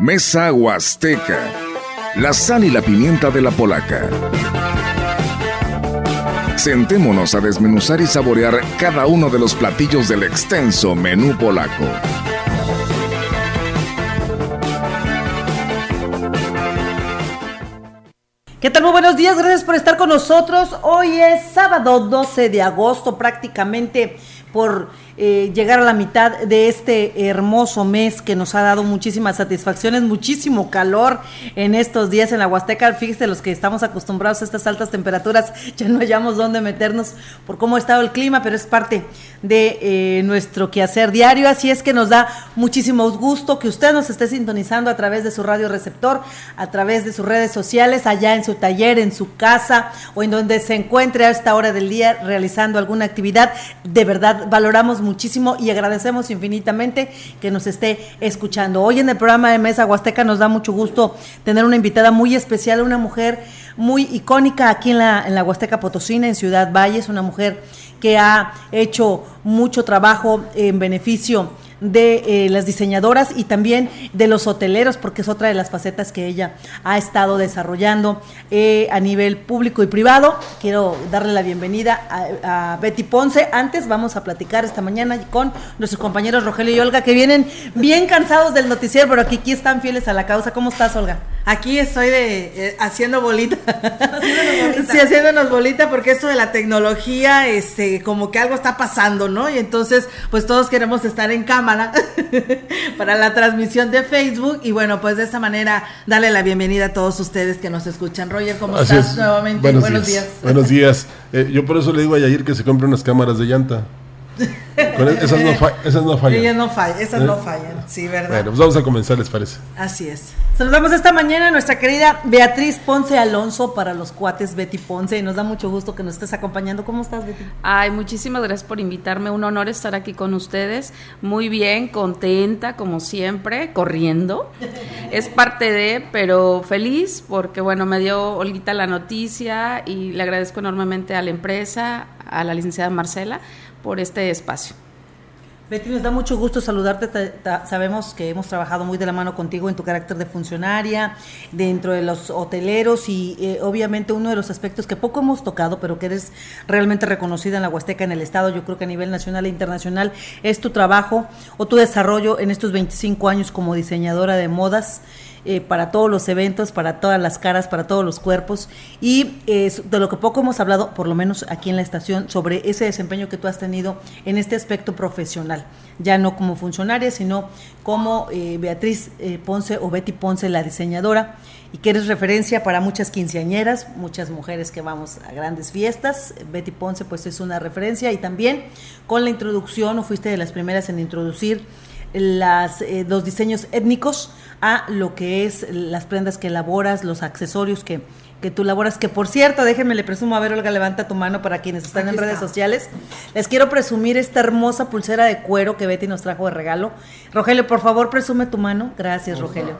Mesa Huasteca. La sal y la pimienta de la polaca. Sentémonos a desmenuzar y saborear cada uno de los platillos del extenso menú polaco. ¿Qué tal? Muy buenos días, gracias por estar con nosotros. Hoy es sábado 12 de agosto, prácticamente por eh, llegar a la mitad de este hermoso mes que nos ha dado muchísimas satisfacciones, muchísimo calor en estos días en la Huasteca. Fíjese, los que estamos acostumbrados a estas altas temperaturas, ya no hallamos dónde meternos por cómo ha estado el clima, pero es parte de eh, nuestro quehacer diario. Así es que nos da muchísimo gusto que usted nos esté sintonizando a través de su radio receptor, a través de sus redes sociales, allá en su taller, en su casa o en donde se encuentre a esta hora del día realizando alguna actividad. De verdad, valoramos muchísimo y agradecemos infinitamente que nos esté escuchando. Hoy en el programa de Mesa Huasteca nos da mucho gusto tener una invitada muy especial, una mujer muy icónica aquí en la, en la Huasteca Potosina, en Ciudad Valles, una mujer que ha hecho mucho trabajo en beneficio de eh, las diseñadoras y también de los hoteleros, porque es otra de las facetas que ella ha estado desarrollando eh, a nivel público y privado. Quiero darle la bienvenida a, Betty Ponce. Antes vamos a platicar esta mañana con nuestros compañeros Rogelio y Olga, que vienen bien cansados del noticiero, pero aquí están fieles a la causa. ¿Cómo estás, Olga? Aquí estoy de eh, haciendo bolita. sí, haciéndonos bolita porque esto de la tecnología, este, como que algo está pasando, ¿no? Y entonces, pues todos queremos estar en cámara para la transmisión de Facebook y bueno, pues de esta manera darle la bienvenida a todos ustedes que nos escuchan. Roger, ¿cómo estás nuevamente? Buenos, días. Buenos días. Eh, yo por eso le digo a Yair que se compre unas cámaras de llanta. Esas, no esas no fallan. Ellas no fallan, esas no ¿Eh? fallan, sí, ¿verdad? Bueno, pues vamos a comenzar, ¿les parece? Así es. Saludamos esta mañana a nuestra querida Beatriz Ponce Alonso para los cuates Betty Ponce y nos da mucho gusto que nos estés acompañando. ¿Cómo estás, Betty? Ay, muchísimas gracias por invitarme. Un honor estar aquí con ustedes. Muy bien, contenta, como siempre, corriendo. es parte de, pero feliz porque, bueno, me dio Olguita la noticia y le agradezco enormemente a la empresa, a la licenciada Marcela por este espacio. Betty, nos da mucho gusto saludarte. Sabemos que hemos trabajado muy de la mano contigo en tu carácter de funcionaria, dentro de los hoteleros y eh, obviamente uno de los aspectos que poco hemos tocado, pero que eres realmente reconocida en la Huasteca, en el Estado, yo creo que a nivel nacional e internacional, es tu trabajo o tu desarrollo en estos 25 años como diseñadora de modas. Eh, para todos los eventos, para todas las caras, para todos los cuerpos. Y eh, de lo que poco hemos hablado, por lo menos aquí en la estación, sobre ese desempeño que tú has tenido en este aspecto profesional, ya no como funcionaria, sino como eh, Beatriz Ponce o Betty Ponce, la diseñadora, y que eres referencia para muchas quinceañeras, muchas mujeres que vamos a grandes fiestas. Betty Ponce pues es una referencia. Y también con la introducción, o fuiste de las primeras en introducir las, los diseños étnicos a lo que es las prendas que elaboras, los accesorios que, que tú elaboras, que por cierto, déjenme le presumo, a ver Olga, levanta tu mano para quienes están en redes sociales. Les quiero presumir esta hermosa pulsera de cuero que Betty nos trajo de regalo. Rogelio, por favor, presume tu mano. Gracias, Rogelio.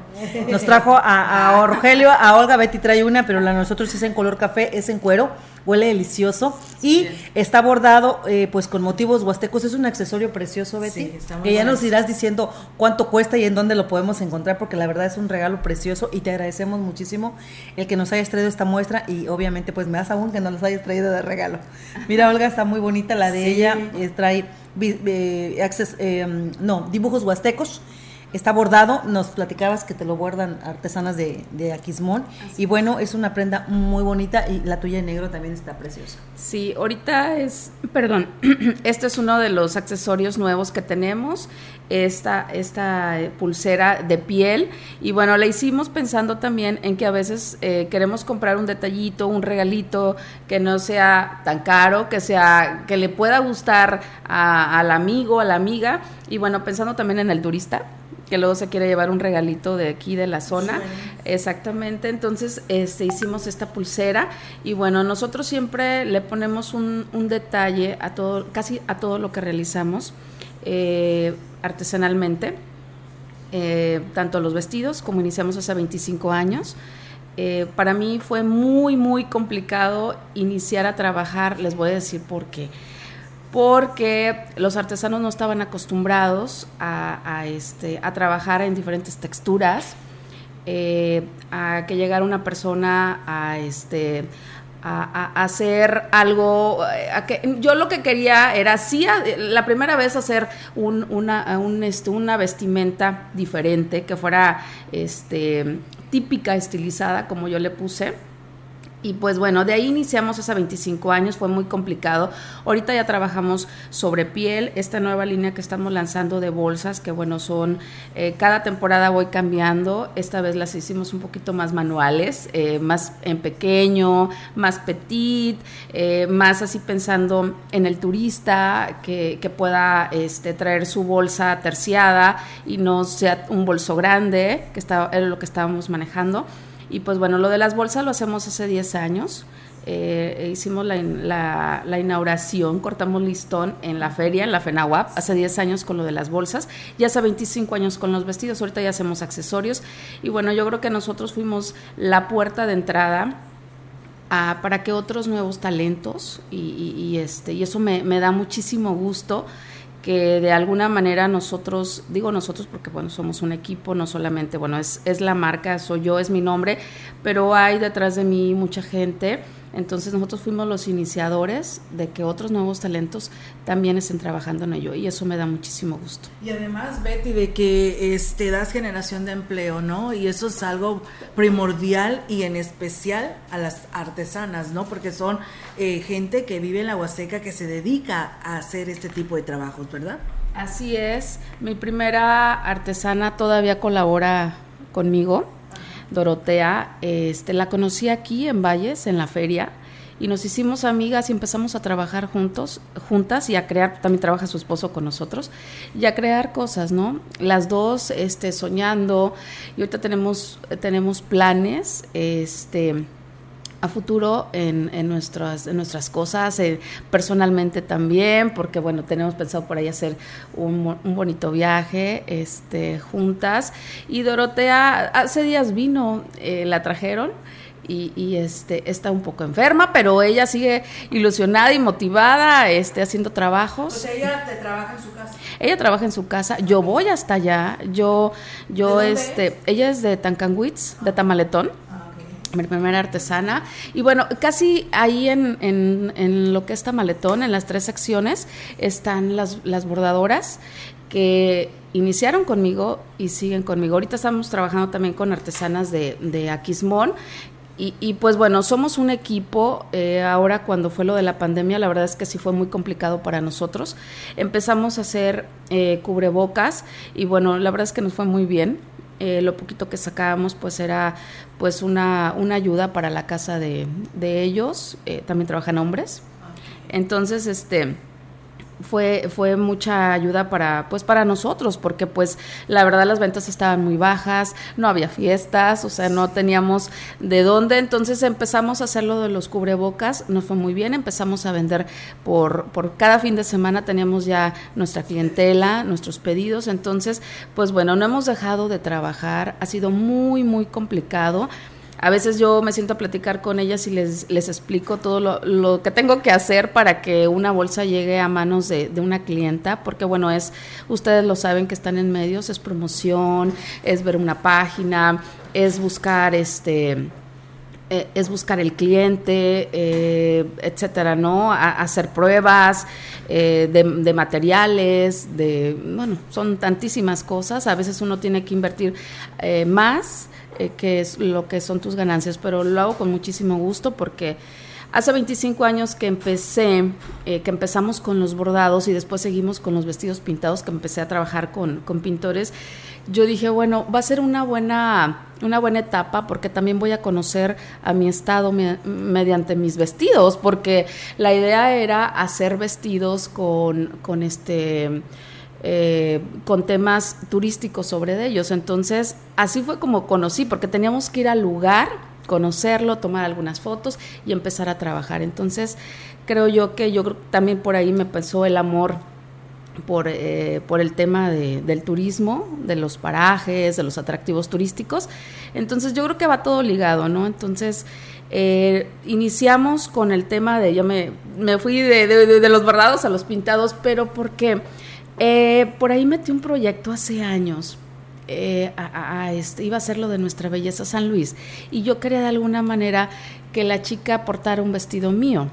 Nos trajo a, a Rogelio, a Olga, Betty trae una, pero la de nosotros es en color café, es en cuero huele delicioso y está bordado eh, pues con motivos huastecos. Es un accesorio precioso, Betty, que ya nos irás diciendo cuánto cuesta y en dónde lo podemos encontrar, porque la verdad es un regalo precioso y te agradecemos muchísimo el que nos hayas traído esta muestra y obviamente pues me das aún que nos los hayas traído de regalo. Mira, Olga, está muy bonita la de ella, eh, trae eh, no, dibujos huastecos Está bordado, nos platicabas que te lo bordan artesanas de, de Aquismón. Y bueno, es una prenda muy bonita y la tuya en negro también está preciosa. Sí, ahorita es, perdón, este es uno de los accesorios nuevos que tenemos, esta, esta eh, pulsera de piel. Y bueno, la hicimos pensando también en que a veces eh, queremos comprar un detallito, un regalito que no sea tan caro, que sea, que le pueda gustar al amigo, a la amiga. Y bueno, pensando también en el turista que luego se quiere llevar un regalito de aquí de la zona. Exactamente, entonces este, hicimos esta pulsera y bueno, nosotros siempre le ponemos un, detalle a todo, casi a todo lo que realizamos eh, artesanalmente, eh, tanto los vestidos como iniciamos hace 25 años. Eh, para mí fue muy, muy complicado iniciar a trabajar, les voy a decir por qué porque los artesanos no estaban acostumbrados a, este, a trabajar en diferentes texturas, eh, a que llegara una persona a este a, hacer algo eh, a que yo lo que quería era sí la primera vez hacer un, una un, este, una vestimenta diferente que fuera este típica estilizada como yo le puse y pues bueno, de ahí iniciamos hace 25 años, fue muy complicado. Ahorita ya trabajamos sobre piel, esta nueva línea que estamos lanzando de bolsas, que bueno, son, eh, cada temporada voy cambiando, esta vez las hicimos un poquito más manuales, eh, más en pequeño, más petit, eh, más así pensando en el turista que, que pueda este, traer su bolsa terciada y no sea un bolso grande, que está, era lo que estábamos manejando. Y pues bueno, lo de las bolsas lo hacemos hace 10 años. Eh, hicimos la, la, inauguración, cortamos listón en la feria, en la FENAWAP, hace 10 años con lo de las bolsas, ya hace 25 años con los vestidos, ahorita ya hacemos accesorios. Y bueno, yo creo que nosotros fuimos la puerta de entrada para que otros nuevos talentos, y, este, y eso me, me da muchísimo gusto que de alguna manera nosotros, digo nosotros porque bueno, somos un equipo, no solamente, bueno, es, es la marca, soy yo, es mi nombre, pero hay detrás de mí mucha gente entonces nosotros fuimos los iniciadores de que otros nuevos talentos también estén trabajando en ello y eso me da muchísimo gusto. Y además, Betty, de que este, das generación de empleo, ¿no? Y eso es algo primordial y en especial a las artesanas, ¿no? Porque son eh, gente que vive en la Huasteca que se dedica a hacer este tipo de trabajos, ¿verdad? Así es. Mi primera artesana todavía colabora conmigo Dorotea, este, la conocí aquí en Valles, en la feria, y nos hicimos amigas y empezamos a trabajar juntos, juntas y a crear, también trabaja su esposo con nosotros, y a crear cosas, ¿no? Las dos este, soñando, y ahorita tenemos, tenemos planes, este a futuro en, en, nuestras, en nuestras cosas, eh, personalmente también, porque bueno, tenemos pensado por ahí hacer un, un, bonito viaje este, juntas. Y Dorotea hace días vino, eh, la trajeron. Y, y, este está un poco enferma, pero ella sigue ilusionada y motivada, este, haciendo trabajos. O sea, ella te trabaja en su casa. Ella trabaja en su casa. Yo voy hasta allá. Yo, yo, este, ella es de Tancanwitz, de Tamaletón mi primera artesana. Y bueno, casi ahí en, en, lo que está maletón, en las tres secciones, están las, las bordadoras que iniciaron conmigo y siguen conmigo. Ahorita estamos trabajando también con artesanas de, de Aquismón. Y, y, pues bueno, somos un equipo. Eh, ahora cuando fue lo de la pandemia, la verdad es que sí fue muy complicado para nosotros. Empezamos a hacer eh, cubrebocas y bueno, la verdad es que nos fue muy bien eh, lo poquito que sacábamos pues era pues una, una ayuda para la casa de, de ellos, eh, también trabajan hombres. Entonces, este, fue, fue mucha ayuda para, pues, para nosotros, porque pues la verdad las ventas estaban muy bajas, no había fiestas, o sea, no teníamos de dónde, entonces empezamos a hacer lo de los cubrebocas, nos fue muy bien, empezamos a vender por, por cada fin de semana, teníamos ya nuestra clientela, nuestros pedidos, entonces, pues bueno, no hemos dejado de trabajar, ha sido muy, muy complicado a veces yo me siento a platicar con ellas y les, les explico todo lo, lo, que tengo que hacer para que una bolsa llegue a manos de, de, una clienta, porque bueno, es, ustedes lo saben que están en medios, es promoción, es ver una página, es buscar este eh, es buscar el cliente, eh, etcétera, ¿no? hacer pruebas eh, de, de, materiales, de, bueno, son tantísimas cosas. A veces uno tiene que invertir eh, más eh, que es lo que son tus ganancias, pero lo hago con muchísimo gusto porque hace 25 años que empecé, eh, que empezamos con los bordados y después seguimos con los vestidos pintados, que empecé a trabajar con, con pintores, yo dije, bueno, va a ser una buena, una buena etapa porque también voy a conocer a mi estado me, mediante mis vestidos, porque la idea era hacer vestidos con, con este eh, con temas turísticos sobre ellos. Entonces, así fue como conocí, porque teníamos que ir al lugar, conocerlo, tomar algunas fotos y empezar a trabajar. Entonces, creo yo que yo también por ahí me pasó el amor por, eh, por el tema de, del turismo, de los parajes, de los atractivos turísticos. Entonces yo creo que va todo ligado, ¿no? Entonces eh, iniciamos con el tema de, yo me, me fui de, de, de, los bordados a los pintados, pero porque eh, por ahí metí un proyecto hace años eh, a, este, iba a ser lo de nuestra belleza San Luis. Y yo quería de alguna manera que la chica portara un vestido mío.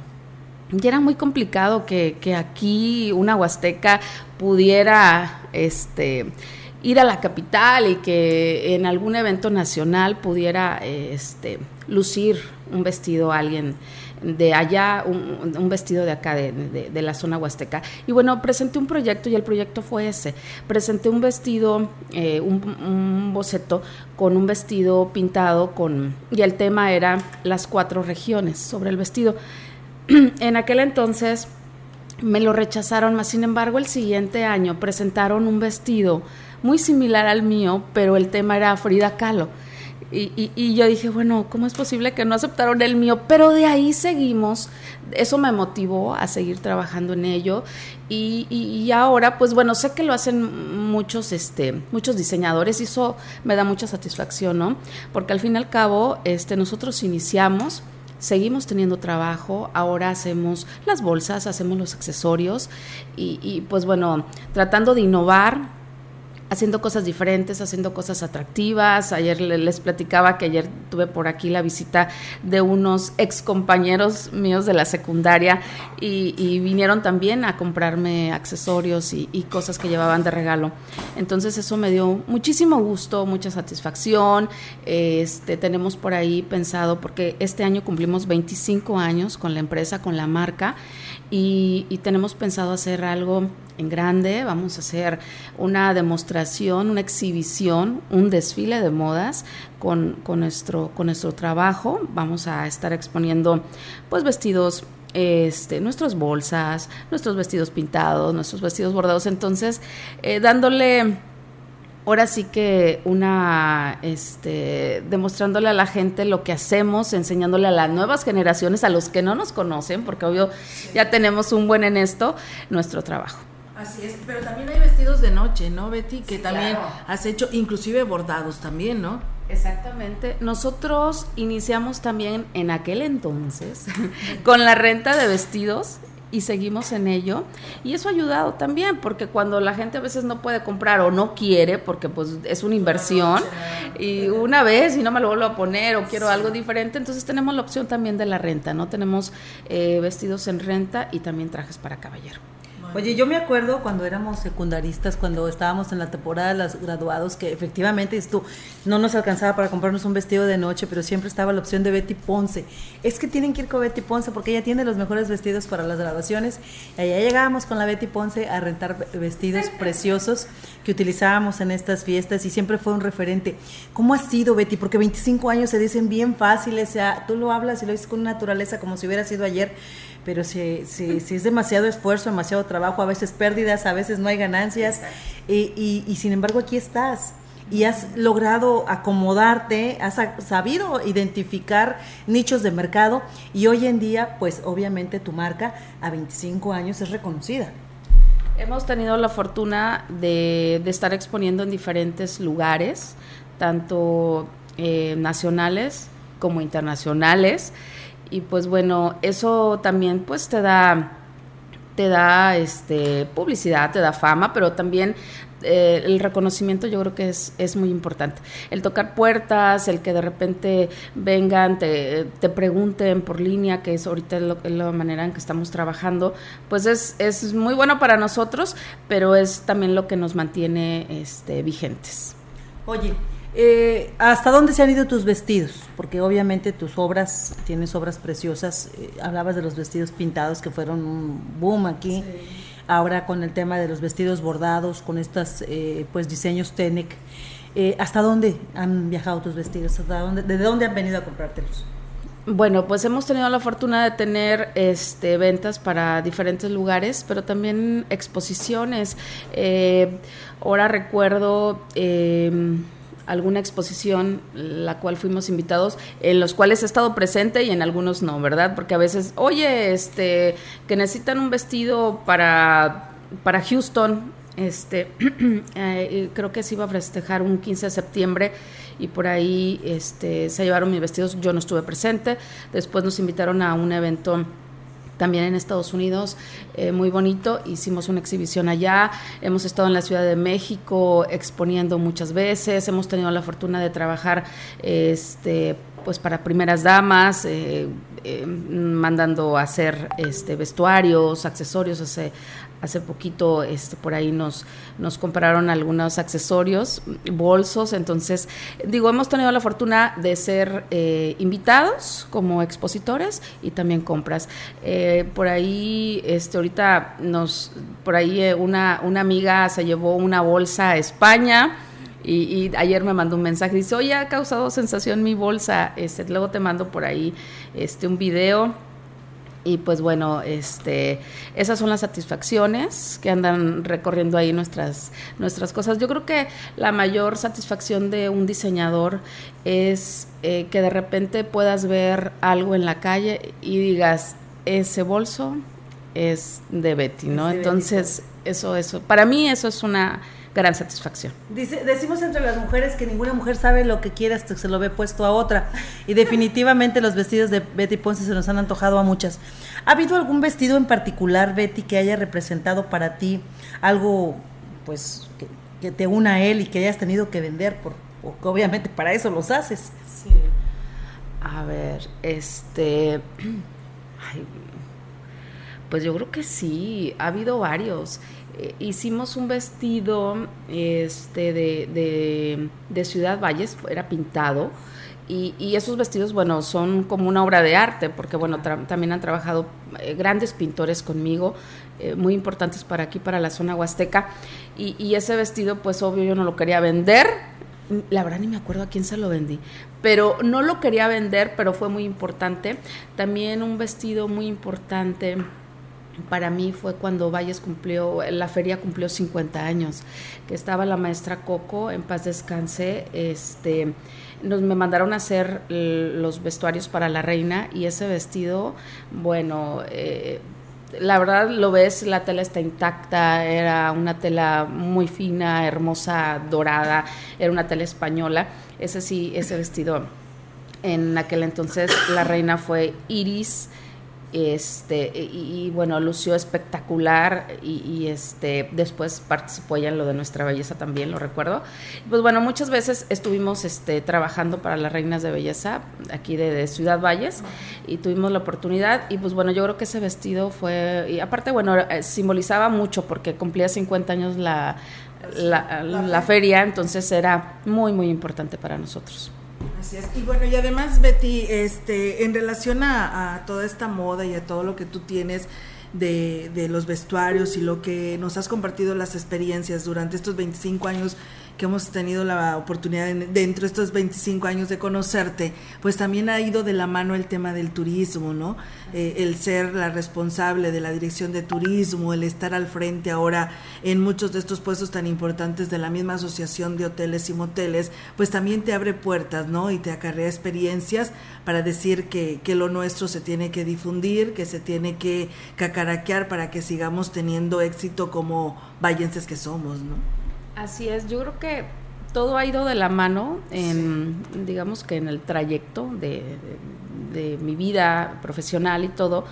Y era muy complicado que, que aquí una huasteca pudiera este, ir a la capital y que en algún evento nacional pudiera este, lucir un vestido a alguien de allá, un, vestido de acá, de, la zona huasteca. Y bueno, presenté un proyecto y el proyecto fue ese. Presenté un vestido, eh, un, boceto con un vestido pintado con, y el tema era las cuatro regiones sobre el vestido. en aquel entonces me lo rechazaron, más sin embargo el siguiente año presentaron un vestido muy similar al mío, pero el tema era Frida Kahlo. Y, yo dije, bueno, ¿cómo es posible que no aceptaron el mío? Pero de ahí seguimos, eso me motivó a seguir trabajando en ello y, ahora, pues bueno, sé que lo hacen muchos, este, muchos diseñadores y eso me da mucha satisfacción, ¿no? Porque al fin y al cabo, este, nosotros iniciamos, seguimos teniendo trabajo, ahora hacemos las bolsas, hacemos los accesorios y, y pues bueno, tratando de innovar haciendo cosas diferentes, haciendo cosas atractivas. Ayer les platicaba que ayer tuve por aquí la visita de unos ex compañeros míos de la secundaria y, vinieron también a comprarme accesorios y, cosas que llevaban de regalo. Entonces eso me dio muchísimo gusto, mucha satisfacción. Este, tenemos por ahí pensado, porque este año cumplimos 25 años con la empresa, con la marca, y, y tenemos pensado hacer algo en grande, vamos a hacer una demostración, una exhibición, un desfile de modas con, nuestro, con nuestro trabajo. Vamos a estar exponiendo pues vestidos este, nuestras bolsas, nuestros vestidos pintados, nuestros vestidos bordados. Entonces, eh, dándole ahora sí que una, este, demostrándole a la gente lo que hacemos, enseñándole a las nuevas generaciones, a los que no nos conocen, porque obvio ya tenemos un buen en esto, nuestro trabajo. Así es, pero también hay vestidos de noche, ¿no, Betty? Que también has hecho, inclusive bordados también, ¿no? Exactamente. Nosotros iniciamos también en aquel entonces con la renta de vestidos y seguimos en ello. Y eso ha ayudado también, porque cuando la gente a veces no puede comprar o no quiere, porque pues es una inversión, y una vez y no me lo vuelvo a poner o quiero algo diferente, entonces tenemos la opción también de la renta, ¿no? Tenemos eh, vestidos en renta y también trajes para caballero. Oye, yo me acuerdo cuando éramos secundaristas, cuando estábamos en la temporada de los graduados, que efectivamente esto no nos alcanzaba para comprarnos un vestido de noche, pero siempre estaba la opción de Betty Ponce. Es que tienen que ir con Betty Ponce porque ella tiene los mejores vestidos para las graduaciones. Y allá llegábamos con la Betty Ponce a rentar vestidos preciosos que utilizábamos en estas fiestas y siempre fue un referente. ¿Cómo ha sido, Betty? Porque 25 años se dicen bien fáciles, o sea, tú lo hablas y lo dices con naturaleza como si hubiera sido ayer pero si, si, si, es demasiado esfuerzo, demasiado trabajo, a veces pérdidas, a veces no hay ganancias, y, y, sin embargo aquí estás. Y has logrado acomodarte, has sabido identificar nichos de mercado. Y hoy en día, pues obviamente tu marca a 25 años es reconocida. Hemos tenido la fortuna de, de estar exponiendo en diferentes lugares, tanto eh, nacionales como internacionales. Y pues bueno, eso también pues te da te da este publicidad, te da fama, pero también eh, el reconocimiento yo creo que es, es muy importante. El tocar puertas, el que de repente vengan, te, te pregunten por línea, que es ahorita la manera en que estamos trabajando, pues es, es muy bueno para nosotros, pero es también lo que nos mantiene este, vigentes. Oye, eh, ¿Hasta dónde se han ido tus vestidos? Porque obviamente tus obras, tienes obras preciosas. Eh, hablabas de los vestidos pintados que fueron un boom aquí. Ahora con el tema de los vestidos bordados, con estos eh, pues diseños Tenec. ¿Hasta dónde han viajado tus vestidos? ¿Hasta dónde, ¿De dónde han venido a comprártelos? Bueno, pues hemos tenido la fortuna de tener este, ventas para diferentes lugares, pero también exposiciones. ahora recuerdo alguna exposición la cual fuimos invitados, en los cuales he estado presente y en algunos no, ¿verdad? Porque a veces, oye, este, que necesitan un vestido para, para Houston, este, eh, creo que se iba a festejar un 15 de septiembre y por ahí este, se llevaron mis vestidos, yo no estuve presente, después nos invitaron a un evento también en Estados Unidos, eh, muy bonito. Hicimos una exhibición allá, hemos estado en la Ciudad de México exponiendo muchas veces, hemos tenido la fortuna de trabajar este, pues para primeras damas, eh, eh, mandando a hacer este, vestuarios, accesorios, hace, hace poquito este, por ahí nos, nos compraron algunos accesorios, bolsos, entonces digo, hemos tenido la fortuna de ser eh, invitados como expositores y también compras. por ahí, este, ahorita nos, por ahí una, una amiga se llevó una bolsa a España, y, ayer me mandó un mensaje, dice, oye, ha causado sensación mi bolsa, este, luego te mando por ahí este, un video. Y pues bueno, este, esas son las satisfacciones que andan recorriendo ahí nuestras, nuestras cosas. Yo creo que la mayor satisfacción de un diseñador es eh, que de repente puedas ver algo en la calle y digas, ese bolso es de Betty, ¿no? Entonces, eso, eso, para mí eso es una gran satisfacción. Dice, decimos entre las mujeres que ninguna mujer sabe lo que quiere hasta que se lo ve puesto a otra. Y definitivamente los vestidos de Betty Ponce se nos han antojado a muchas. ¿Ha habido algún vestido en particular, Betty, que haya representado para ti algo, pues, que, te una a él y que hayas tenido que vender? Por, porque obviamente para eso los haces. Sí. A ver, este... pues yo creo que sí, ha habido varios. Eh, hicimos un vestido este, de, de, Ciudad Valles, era pintado. Y, esos vestidos, bueno, son como una obra de arte, porque, bueno, también han trabajado eh, grandes pintores conmigo, eh, muy importantes para aquí, para la zona huasteca. Y, y, ese vestido, pues, obvio, yo no lo quería vender. La verdad ni me acuerdo a quién se lo vendí, pero no lo quería vender, pero fue muy importante. También un vestido muy importante para mí fue cuando Valles cumplió, la feria cumplió 50 años, que estaba la maestra Coco, en paz descanse, este, nos me mandaron a hacer los vestuarios para la reina y ese vestido, bueno, eh, la verdad lo ves, la tela está intacta, era una tela muy fina, hermosa, dorada, era una tela española, ese sí, ese vestido. En aquel entonces la reina fue Iris, este y, bueno lució espectacular y, este después participó ya en lo de nuestra belleza también lo recuerdo. Pues bueno muchas veces estuvimos este trabajando para las reinas de belleza aquí de, Ciudad Valles y tuvimos la oportunidad y pues bueno yo creo que ese vestido fue y aparte bueno eh, simbolizaba mucho porque cumplía 50 años la la feria entonces era muy muy importante para nosotros Así es. Y bueno, y además, Betty, este, en relación a, toda esta moda y a todo lo que tú tienes de, de, los vestuarios y lo que nos has compartido las experiencias durante estos 25 años que hemos tenido la oportunidad dentro de estos 25 años de conocerte, pues también ha ido de la mano el tema del turismo, ¿no? Eh, el ser la responsable de la dirección de turismo, el estar al frente ahora en muchos de estos puestos tan importantes de la misma asociación de hoteles y moteles, pues también te abre puertas, ¿no? Y te acarrea experiencias para decir que, que lo nuestro se tiene que difundir, que se tiene que cacaraquear para que sigamos teniendo éxito como vallenses que somos, ¿no? Así es, yo creo que todo ha ido de la mano en, digamos que en el trayecto de, mi vida profesional y todo.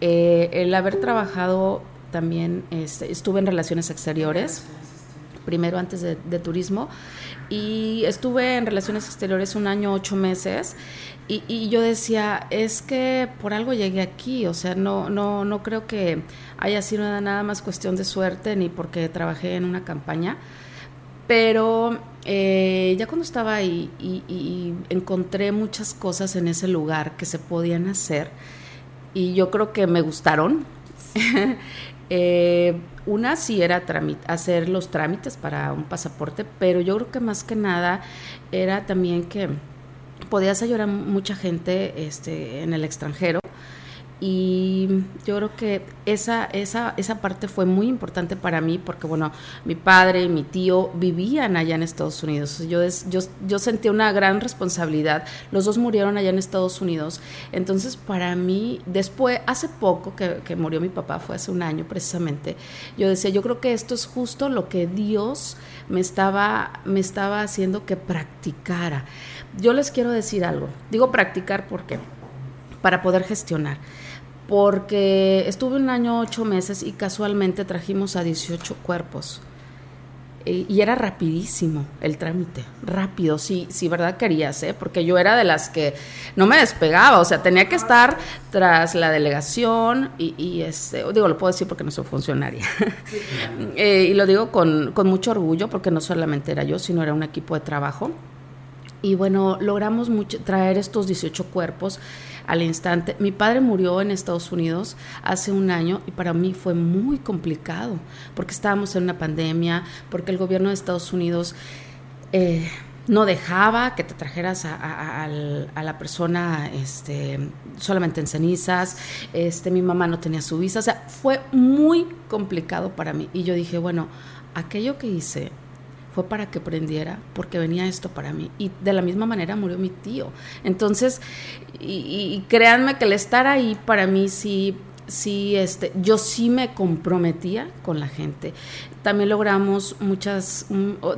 Eh, el haber trabajado también, este, estuve en relaciones exteriores, primero antes de, turismo, y estuve en relaciones exteriores un año, ocho meses, y, y, yo decía, es que por algo llegué aquí, o sea, no, no, no creo que haya sido nada más cuestión de suerte ni porque trabajé en una campaña pero eh, ya cuando estaba ahí y, encontré muchas cosas en ese lugar que se podían hacer y yo creo que me gustaron. eh, una sí era hacer los trámites para un pasaporte, pero yo creo que más que nada era también que podías ayudar a mucha gente este, en el extranjero y yo creo que esa, esa, esa parte fue muy importante para mí porque, bueno, mi padre y mi tío vivían allá en Estados Unidos. Yo, yo, yo sentía una gran responsabilidad. Los dos murieron allá en Estados Unidos. Entonces, para mí, después, hace poco que, que murió mi papá, fue hace un año precisamente, yo decía, yo creo que esto es justo lo que Dios me estaba, me estaba haciendo que practicara. Yo les quiero decir algo. Digo practicar porque para poder gestionar porque estuve un año, ocho meses y casualmente trajimos a 18 cuerpos. y era rapidísimo el trámite, rápido, sí, sí, verdad querías, ¿eh? porque yo era de las que no me despegaba, o sea, tenía que estar tras la delegación y, este, digo, lo puedo decir porque no soy funcionaria, eh, y lo digo con, con mucho orgullo porque no solamente era yo, sino era un equipo de trabajo. Y bueno, logramos mucho, traer estos 18 cuerpos al instante. Mi padre murió en Estados Unidos hace un año y para mí fue muy complicado porque estábamos en una pandemia, porque el gobierno de Estados Unidos... Eh, no dejaba que te trajeras a, la persona este, solamente en cenizas, este, mi mamá no tenía su visa, o sea, fue muy complicado para mí. Y yo dije, bueno, aquello que hice fue para que prendiera, porque venía esto para mí. Y de la misma manera murió mi tío. Entonces, y, créanme que el estar ahí para mí sí sí, este, yo sí me comprometía con la gente. También logramos muchas,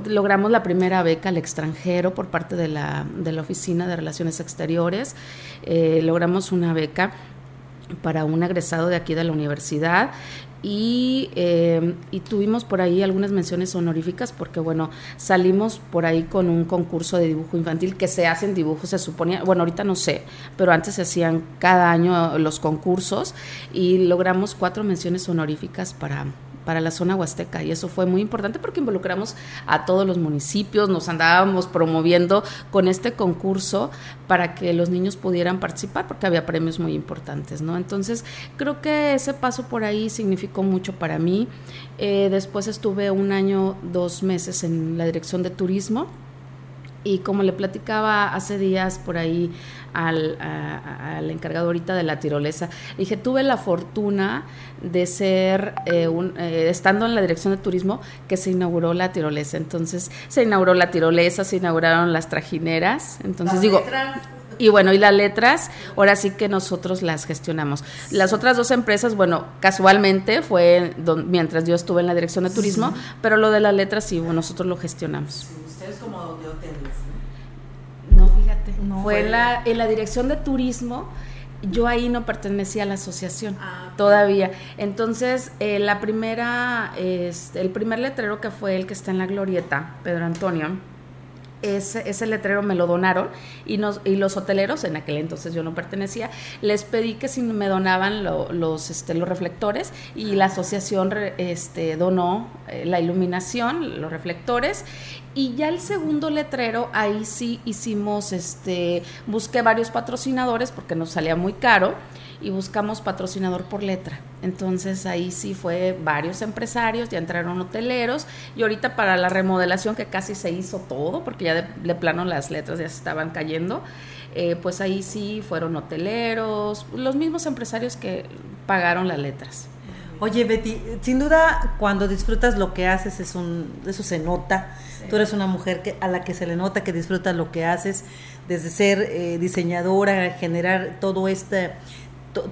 logramos la primera beca al extranjero por parte de la, de la Oficina de Relaciones Exteriores. Eh, logramos una beca para un egresado de aquí de la universidad y, eh, y, tuvimos por ahí algunas menciones honoríficas porque, bueno, salimos por ahí con un concurso de dibujo infantil que se hacen dibujos, se suponía, bueno, ahorita no sé, pero antes se hacían cada año los concursos y logramos cuatro menciones honoríficas para, para la zona huasteca y eso fue muy importante porque involucramos a todos los municipios, nos andábamos promoviendo con este concurso para que los niños pudieran participar porque había premios muy importantes, ¿no? Entonces creo que ese paso por ahí significó mucho para mí. Eh, después estuve un año, dos meses en la dirección de turismo y como le platicaba hace días por ahí al, al encargado ahorita de la tirolesa, dije, tuve la fortuna de ser, eh, un, eh, estando en la dirección de turismo, que se inauguró la tirolesa. Entonces, se inauguró la tirolesa, se inauguraron las trajineras. Entonces, digo... Y bueno, y las letras, ahora sí que nosotros las gestionamos. Las otras dos empresas, bueno, casualmente fue mientras yo estuve en la dirección de turismo, pero lo de las letras sí, nosotros lo gestionamos. Ustedes como de hoteles, ¿no? fíjate. fue, La, en la dirección de turismo yo ahí no pertenecía a la asociación ah, todavía. Entonces, eh, la primera, este, el primer letrero que fue el que está en la glorieta, Pedro Antonio, ese, ese, letrero me lo donaron y, nos, y los hoteleros, en aquel entonces yo no pertenecía, les pedí que si me donaban los, este, los reflectores y la asociación este, donó eh, la iluminación, los reflectores y ya el segundo letrero, ahí sí hicimos, este, busqué varios patrocinadores porque nos salía muy caro y buscamos patrocinador por letra. Entonces ahí sí fue varios empresarios, ya entraron hoteleros y ahorita para la remodelación que casi se hizo todo, porque ya de, plano las letras ya se estaban cayendo, eh, pues ahí sí fueron hoteleros, los mismos empresarios que pagaron las letras. Oye Betty, sin duda cuando disfrutas lo que haces es un, eso se nota. Tú eres una mujer que, a la que se le nota que disfruta lo que haces, desde ser eh, diseñadora, generar todo este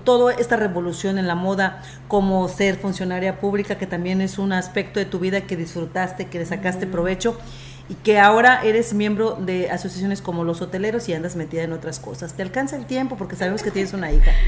toda esta revolución en la moda, como ser funcionaria pública, que también es un aspecto de tu vida que disfrutaste, que le sacaste provecho y que ahora eres miembro de asociaciones como los hoteleros y andas metida en otras cosas. ¿Te alcanza el tiempo? Porque sabemos que tienes una hija.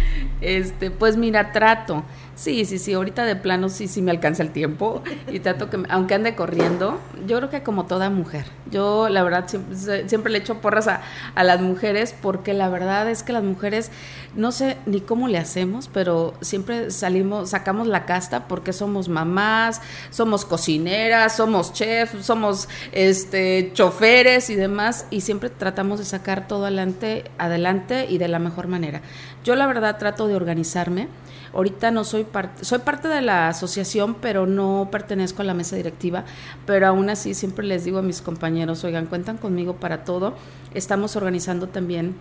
Este, pues mira, trato. Sí, sí, sí, ahorita de plano sí, sí me alcanza el tiempo y trato que, aunque ande corriendo, yo creo que como toda mujer, yo la verdad siempre, siempre le echo porras a, a las mujeres porque la verdad es que las mujeres, no sé ni cómo le hacemos, pero siempre salimos, sacamos la casta porque somos mamás, somos cocineras, somos chefs, somos... Este, este, choferes y demás, y siempre tratamos de sacar todo adelante, adelante y de la mejor manera. Yo la verdad trato de organizarme. Ahorita no soy parte, soy parte de la asociación, pero no pertenezco a la mesa directiva, pero aún así siempre les digo a mis compañeros, oigan, cuentan conmigo para todo. Estamos organizando también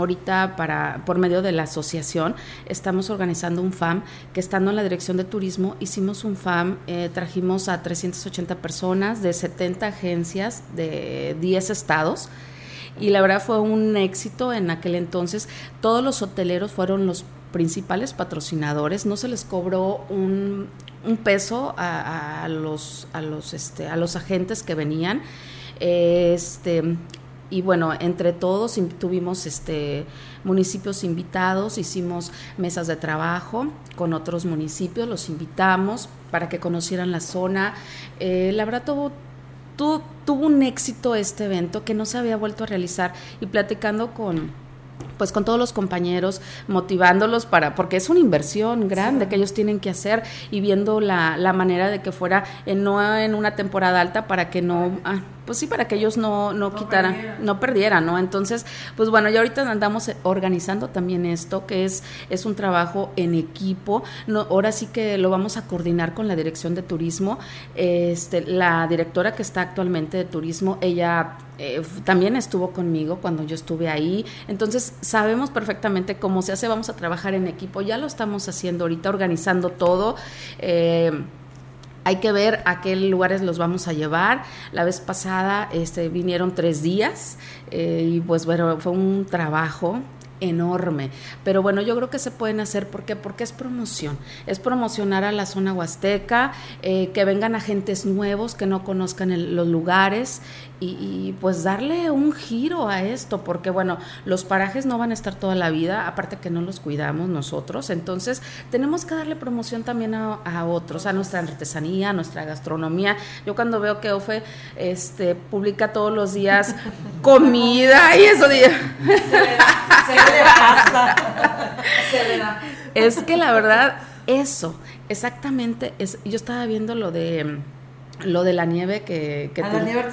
ahorita para por medio de la asociación estamos organizando un FAM que estando en la dirección de turismo hicimos un FAM eh, trajimos a 380 personas de 70 agencias de 10 estados. Y la verdad fue un éxito en aquel entonces. Todos los hoteleros fueron los principales patrocinadores. No se les cobró un, un peso a, a, los a los este a los agentes que venían. Este y bueno, entre todos tuvimos este municipios invitados, hicimos mesas de trabajo con otros municipios, los invitamos para que conocieran la zona. Eh, la verdad tuvo, tuvo un éxito este evento que no se había vuelto a realizar y platicando con pues con todos los compañeros, motivándolos para, porque es una inversión grande que ellos tienen que hacer y viendo la, la manera de que fuera en, no en una temporada alta para que no, ah, pues sí, para que ellos no, no, quitaran, no perdieran, ¿no? Entonces, pues bueno, ya ahorita andamos organizando también esto, que es, es un trabajo en equipo. No, ahora sí que lo vamos a coordinar con la dirección de turismo. Este, la directora que está actualmente de turismo, ella eh, también estuvo conmigo cuando yo estuve ahí. Entonces, sabemos perfectamente cómo se hace, vamos a trabajar en equipo. Ya lo estamos haciendo ahorita, organizando todo. Eh, hay que ver a qué lugares los vamos a llevar. La vez pasada este, vinieron tres días eh, y pues bueno, fue un trabajo enorme. Pero bueno, yo creo que se pueden hacer ¿por qué? porque es promoción. Es promocionar a la zona huasteca, eh, que vengan agentes nuevos que no conozcan los lugares y, pues darle un giro a esto, porque bueno, los parajes no van a estar toda la vida, aparte que no los cuidamos nosotros, entonces tenemos que darle promoción también a, otros, a nuestra artesanía, a nuestra gastronomía. Yo cuando veo que Ofe este, publica todos los días comida y eso de... es que la verdad, eso, exactamente, es, yo estaba viendo lo de lo de la nieve que, que la nieve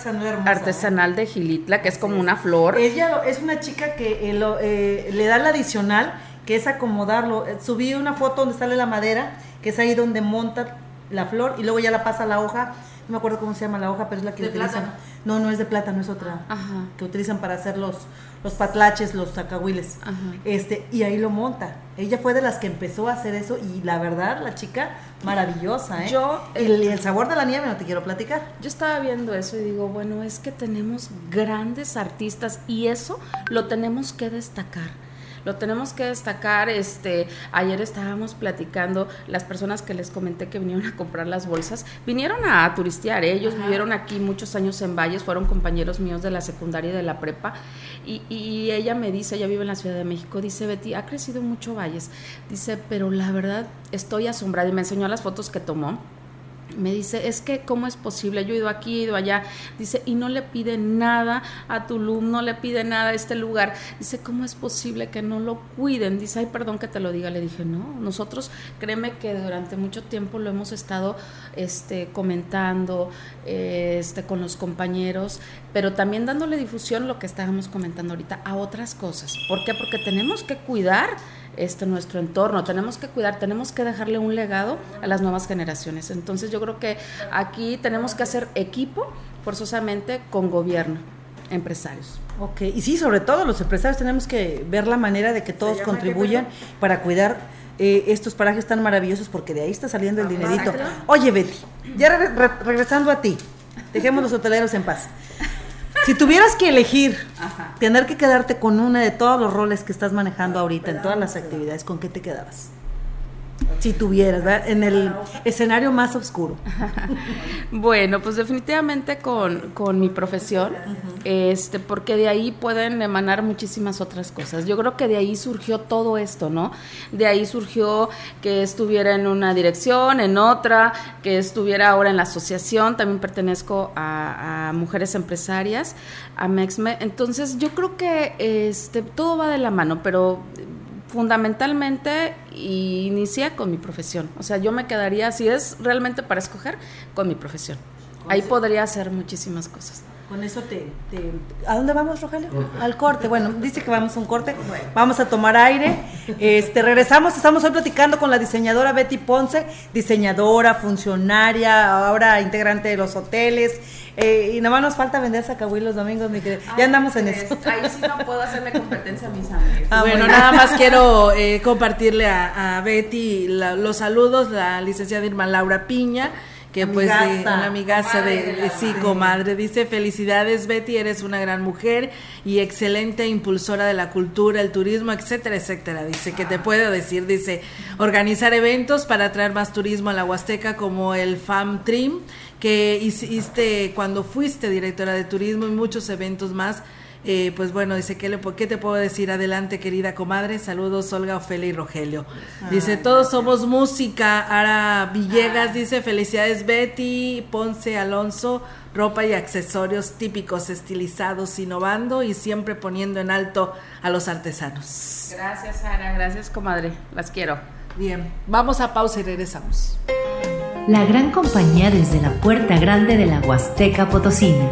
artesanal, de Gilitla, que es como una flor. Ella es una chica que eh, eh, le da la adicional, que es acomodarlo. Eh, subí una foto donde sale la madera, que es ahí donde monta la flor y luego ya la pasa a la hoja. No me acuerdo cómo se llama la hoja, pero es la que utilizan. No, no es de plátano, es otra. Que utilizan para hacer los, los patlaches, los zacahuiles. Este, y ahí lo monta. Ella fue de las que empezó a hacer eso y la verdad, la chica maravillosa, ¿eh? Yo, y eh, el sabor de la nieve no te quiero platicar. Yo estaba viendo eso y digo, bueno, es que tenemos grandes artistas y eso lo tenemos que destacar lo tenemos que destacar. Este, ayer estábamos platicando, las personas que les comenté que vinieron a comprar las bolsas, vinieron a turistear, ¿eh? ellos vivieron aquí muchos años en Valles, fueron compañeros míos de la secundaria y de la prepa, y, y ella me dice, ella vive en la Ciudad de México, dice Betty, ha crecido mucho Valles, dice, pero la verdad estoy asombrada y me enseñó las fotos que tomó me dice, es que, ¿cómo es posible? Yo he ido aquí, he ido allá. Dice, y no le pide nada a Tulum, no le pide nada a este lugar. Dice, ¿cómo es posible que no lo cuiden? Dice, ay, perdón que te lo diga. Le dije, no, nosotros, créeme que durante mucho tiempo lo hemos estado este, comentando este, con los compañeros, pero también dándole difusión, lo que estábamos comentando ahorita, a otras cosas. ¿Por qué? Porque tenemos que cuidar este, nuestro entorno, tenemos que cuidar, tenemos que dejarle un legado a las nuevas generaciones. Entonces yo creo que aquí tenemos que hacer equipo forzosamente con gobierno, empresarios. Ok, y sí, sobre todo los empresarios tenemos que ver la manera de que todos contribuyan para cuidar eh, estos parajes tan maravillosos porque de ahí está saliendo el dinerito. Oye Betty, ya regresando a ti, dejemos los hoteleros en paz. Si tuvieras que elegir, tener que quedarte con una de todos los roles que estás manejando ahorita en todas las actividades, ¿con qué te quedabas? Si tuvieras, ¿verdad? En el escenario más oscuro. bueno, pues definitivamente con, con mi profesión, este, porque de ahí pueden emanar muchísimas otras cosas. Yo creo que de ahí surgió todo esto, ¿no? De ahí surgió que estuviera en una dirección, en otra, que estuviera ahora en la asociación, también pertenezco a, a Mujeres Empresarias, a MEXME. Entonces yo creo que este, todo va de la mano, pero fundamentalmente inicié con mi profesión. O sea, yo me quedaría, si es realmente para escoger, con mi profesión. Ahí podría hacer muchísimas cosas. Con eso te, ¿A dónde vamos, Rogelio? Al corte. Bueno, dice que vamos a un corte. Vamos a tomar aire. Este, regresamos. Estamos hoy platicando con la diseñadora Betty Ponce, diseñadora, funcionaria, ahora integrante de los hoteles. Eh, y nada más nos falta vender sacahuil los domingos, mi querida. Ya andamos en eso. Ahí sí no puedo hacerle competencia a mis amigos. Ah, bueno, nada más quiero eh, compartirle a, Betty los saludos, la licenciada Irma Laura Piña que pues de una amigaza de, sí, comadre, dice felicidades Betty, eres una gran mujer y excelente impulsora de la cultura, el turismo, etcétera, etcétera. Dice que te puedo decir, dice, organizar eventos para atraer más turismo a la Huasteca como el FAM Trim que hiciste cuando fuiste directora de turismo y muchos eventos más Eh, pues bueno, dice, ¿qué, le, ¿qué te puedo decir? Adelante, querida comadre. Saludos, Olga, Ofelia y Rogelio. Dice, todos somos música. Ara Villegas dice, felicidades, Betty, Ponce, Alonso, ropa y accesorios típicos, estilizados, innovando y siempre poniendo en alto a los artesanos. Gracias, Ara. Gracias, comadre. Las quiero. Bien, vamos a pausa y regresamos. La gran compañía desde la puerta grande de la Huasteca Potosina.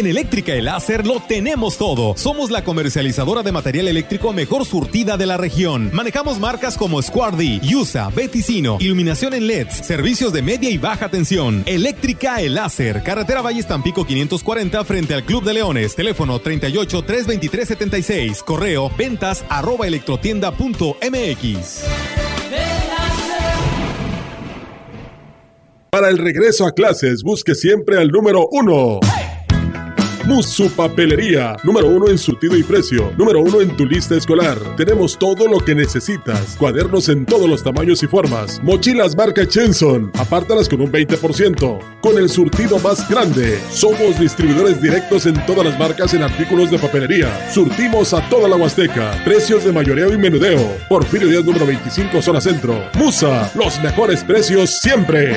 En Eléctrica El Láser lo tenemos todo. Somos la comercializadora de material eléctrico mejor surtida de la región. Manejamos marcas como Squardi, Yusa, Beticino, iluminación en LEDs, servicios de media y baja tensión. Eléctrica El Láser, carretera Valle Tampico 540 frente al Club de Leones. Teléfono 38 323 76. Correo ventas arroba electrotienda.mx. Para el regreso a clases, busque siempre al número uno. Musu Papelería, número uno en surtido y precio, número uno en tu lista escolar. Tenemos todo lo que necesitas, cuadernos en todos los tamaños y formas, mochilas marca Chenson, apártalas con un 20%, con el surtido más grande. Somos distribuidores directos en todas las marcas en artículos de papelería. Surtimos a toda la Huasteca, precios de mayoreo y menudeo. Porfirio Díaz número 25, zona centro. Musa, los mejores precios siempre.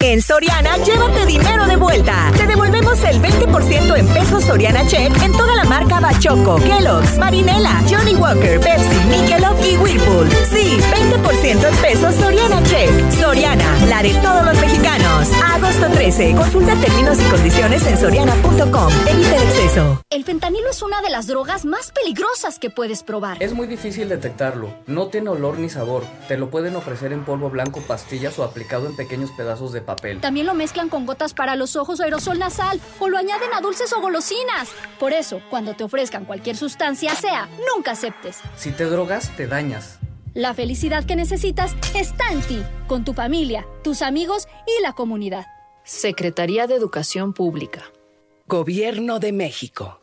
En Soriana, llévate dinero de vuelta. Te devolvemos el 20% en pesos Soriana Check en toda la marca Bachoco, Kellogg's, Marinela, Johnny Walker, Pepsi, Michelob y Whirlpool. Sí, 20% en pesos Soriana Check. Soriana, la de todos los mexicanos. Agosto 13. Consulta términos y condiciones en soriana.com. Evita el exceso. El fentanilo es una de las drogas más peligrosas que puedes probar. Es muy difícil detectarlo. No tiene olor ni sabor. Te lo pueden ofrecer en polvo blanco, pastillas o aplicado en pequeños pedazos de papel. También lo mezclan con gotas para los ojos o aerosol nasal o lo añaden a dulces o golosinas. Por eso, cuando te ofrezcan cualquier sustancia sea, nunca aceptes. Si te drogas, te dañas. La felicidad que necesitas está en ti, con tu familia, tus amigos y la comunidad. Secretaría de Educación Pública. Gobierno de México.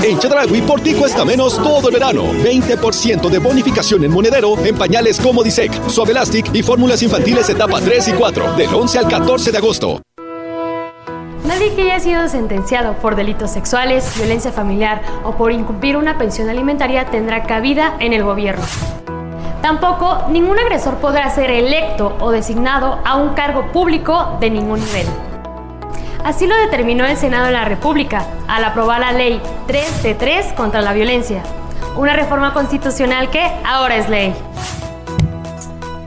En Chedragui por ti cuesta menos todo el verano. 20% de bonificación en monedero en pañales como Disec, Suave Elastic y fórmulas infantiles etapa 3 y 4, del 11 al 14 de agosto. Nadie que haya sido sentenciado por delitos sexuales, violencia familiar o por incumplir una pensión alimentaria tendrá cabida en el gobierno. Tampoco ningún agresor podrá ser electo o designado a un cargo público de ningún nivel. Así lo determinó el Senado de la República al aprobar la Ley 3 de 3 contra la violencia, una reforma constitucional que ahora es ley.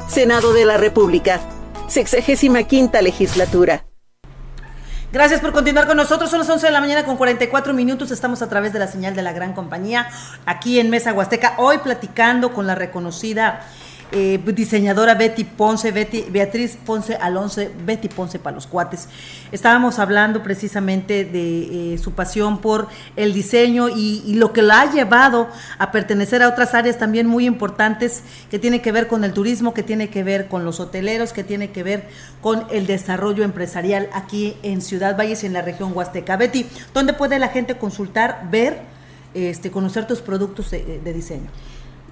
Senado de la República, sexagésima quinta legislatura. Gracias por continuar con nosotros. Son las 11 de la mañana con 44 minutos. Estamos a través de la señal de la gran compañía aquí en Mesa Huasteca. Hoy platicando con la reconocida eh, diseñadora Betty Ponce, Betty, Beatriz Ponce Alonso, Betty Ponce para los cuates. Estábamos hablando precisamente de eh, su pasión por el diseño y, y, lo que la ha llevado a pertenecer a otras áreas también muy importantes que tiene que ver con el turismo, que tiene que ver con los hoteleros, que tiene que ver con el desarrollo empresarial aquí en Ciudad Valles y en la región Huasteca. Betty, ¿dónde puede la gente consultar, ver, este, conocer tus productos de, de diseño?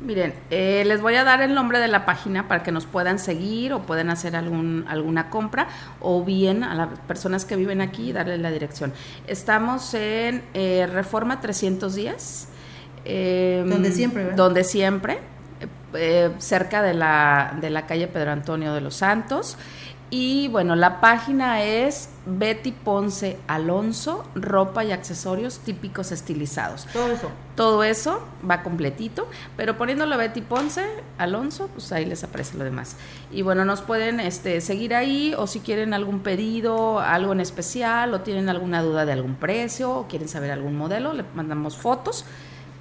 Miren, eh, les voy a dar el nombre de la página para que nos puedan seguir o pueden hacer algún, alguna compra o bien a las personas que viven aquí darle la dirección. Estamos en eh, Reforma 300 días. Eh, donde siempre, ¿verdad? Donde siempre, eh, cerca de la, de la calle Pedro Antonio de los Santos. Y bueno, la página es Betty Ponce Alonso, ropa y accesorios típicos estilizados. Todo eso. Todo eso va completito, pero poniéndolo Betty Ponce Alonso, pues ahí les aparece lo demás. Y bueno, nos pueden este, seguir ahí o si quieren algún pedido, algo en especial, o tienen alguna duda de algún precio, o quieren saber algún modelo, le mandamos fotos,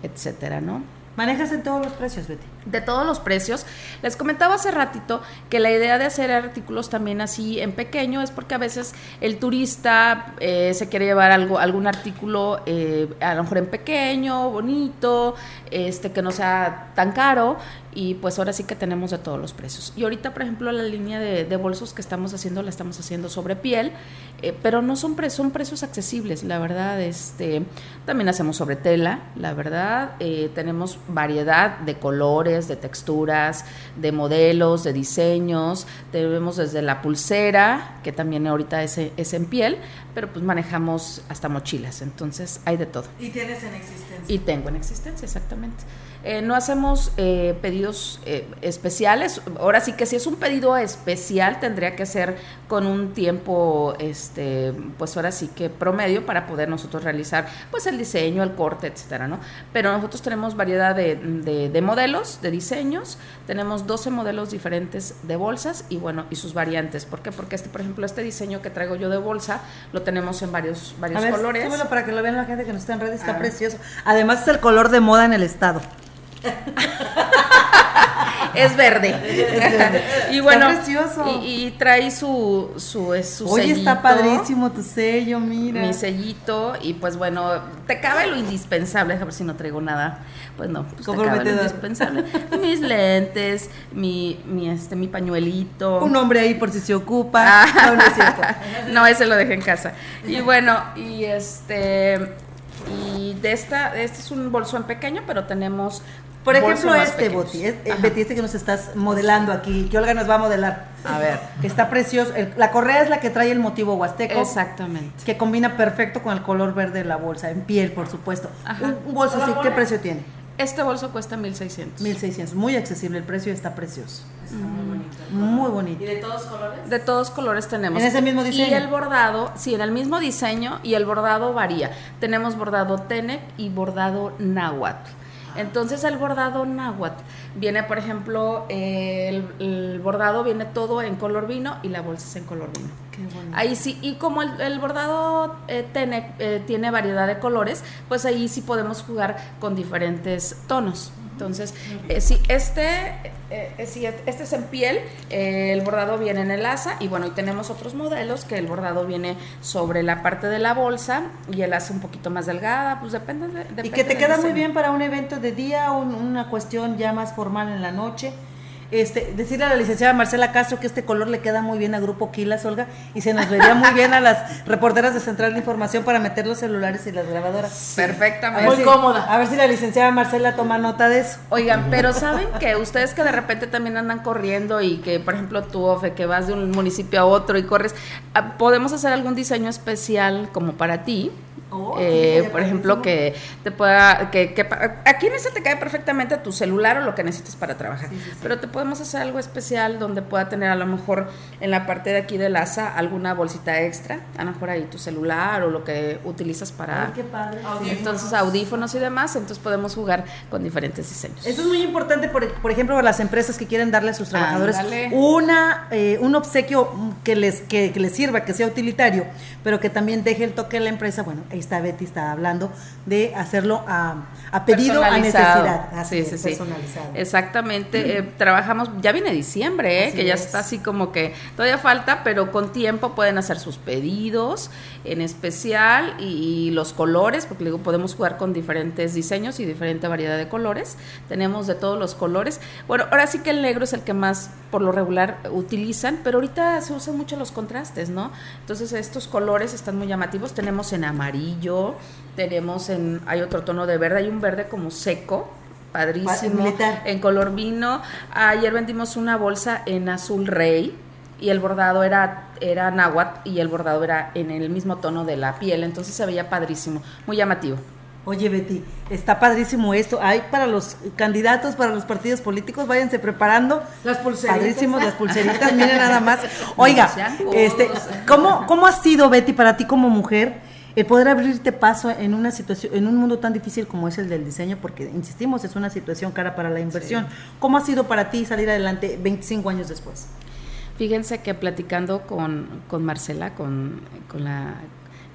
etcétera, ¿no? ¿Manejas en todos los precios, Betty? De todos los precios. Les comentaba hace ratito que la idea de hacer artículos también así en pequeño es porque a veces el turista eh, se quiere llevar algo, algún artículo eh, a lo mejor en pequeño, bonito, este que no sea tan caro y pues ahora sí que tenemos de todos los precios. Y ahorita, por ejemplo, la línea de, bolsos que estamos haciendo la estamos haciendo sobre piel, eh, pero no son, pre son precios accesibles, la verdad. Este, también hacemos sobre tela, la verdad. tenemos variedad de colores, de texturas, de modelos, de diseños. Tenemos desde la pulsera, que también ahorita es, es en piel, pero pues manejamos hasta mochilas, entonces hay de todo. ¿Y tienes en existencia? Y tengo en existencia, exactamente. Eh, no hacemos eh, pedidos eh, especiales. Ahora sí que si es un pedido especial tendría que ser con un tiempo, este, pues ahora sí que promedio para poder nosotros realizar, pues el diseño, el corte, etcétera, ¿no? Pero nosotros tenemos variedad de, de, modelos, de diseños. Tenemos 12 modelos diferentes de bolsas y bueno y sus variantes. ¿Por qué? Porque este, por ejemplo, este diseño que traigo yo de bolsa lo tenemos en varios varios A ver, colores. para que lo vean la gente que no está en redes, está precioso. Además es el color de moda en el estado. es verde. y bueno, Y, trae su, su, su Oye, está padrísimo tu sello, mira. Mi sellito, y pues bueno, te cabe lo indispensable, a ver si no traigo nada. Pues no, pues te cabe lo indispensable. Mis lentes, mi, mi, este, mi pañuelito. Un hombre ahí por si se ocupa. Ah. no, no, ese lo dejé en casa. Y bueno, y este y de esta, este es un bolso en pequeño, pero tenemos por ejemplo, este, Boti, eh, Betty, este que nos estás modelando aquí, que Olga nos va a modelar. A ver. está precioso. la correa es la que trae el motivo huasteco. Exactamente. Que combina perfecto con el color verde de la bolsa, en piel, por supuesto. Un, bolso así, ¿qué precio tiene? Este bolso cuesta 1600. 1600, muy accesible, el precio está precioso. Está muy bonito. Muy bonito. ¿Y de todos colores? De todos colores tenemos. ¿En ese mismo diseño? Y el bordado, sí, en el mismo diseño y el bordado varía. Tenemos bordado Tenec y bordado Náhuatl. Entonces el bordado náhuatl viene, por ejemplo, el, bordado viene todo en color vino y la bolsa es en color vino. Qué Ahí sí, y como el, bordado eh, eh, tiene variedad de colores, pues ahí sí podemos jugar con diferentes tonos. Entonces, eh, si este, eh, si este es en piel, eh, el bordado viene en el asa y bueno, y tenemos otros modelos que el bordado viene sobre la parte de la bolsa y el asa un poquito más delgada, pues depende. De, y que te queda muy bien para un evento de día o una cuestión ya más formal en la noche. Este, decirle a la licenciada Marcela Castro que este color le queda muy bien a Grupo Quilas, Olga, y se nos vería muy bien a las reporteras de Central de Información para meter los celulares y las grabadoras. Perfectamente. Muy cómoda. A ver si la licenciada Marcela toma nota de eso. Oigan, pero ¿saben que ustedes que de repente también andan corriendo y que, por ejemplo, tú, Ofe, que vas de un municipio a otro y corres, ah, podemos hacer algún diseño especial como para ti? Oh, eh, por ejemplo, que te pueda, que, que, aquí en ese te cae perfectamente tu celular o lo que necesites para trabajar, pero te podemos hacer algo especial donde pueda tener a lo mejor en la parte de aquí del asa alguna bolsita extra, a lo mejor ahí tu celular o lo que utilizas para, entonces audífonos y demás, entonces podemos jugar con diferentes diseños. Eso es muy importante, por, por ejemplo, para las empresas que quieren darle a sus trabajadores una eh, un obsequio que les que, que les sirva, que sea utilitario, pero que también deje el toque de la empresa, bueno, esta Betty está hablando de hacerlo a, a pedido, a necesidad. Así sí, sí, personalizado. Exactamente. Eh, trabajamos, ya viene diciembre, eh, que ya está así como que todavía falta, pero con tiempo pueden hacer sus pedidos en especial y, los colores, porque luego podemos jugar con diferentes diseños y diferente variedad de colores. Tenemos de todos los colores. Bueno, ahora sí que el negro es el que más por lo regular utilizan, pero ahorita se usan mucho los contrastes, ¿no? Entonces estos colores están muy llamativos. Tenemos en amarillo, tenemos en, hay otro tono de verde, hay un verde como seco, padrísimo, en color vino. Ayer vendimos una bolsa en azul rey y el bordado era, era náhuatl y el bordado era en el mismo tono de la piel, entonces se veía padrísimo, muy llamativo. Oye, Betty, está padrísimo esto. Hay para los candidatos, para los partidos políticos, váyanse preparando. Las pulseritas. Padrísimo, las pulseritas, miren nada más. Oiga, este, ¿cómo, ¿cómo ha sido, Betty, para ti como mujer, el poder abrirte paso en una situación, en un mundo tan difícil como es el del diseño? Porque, insistimos, es una situación cara para la inversión. ¿Cómo ha sido para ti salir adelante 25 años después? Fíjense que platicando con, con Marcela, con, con, la,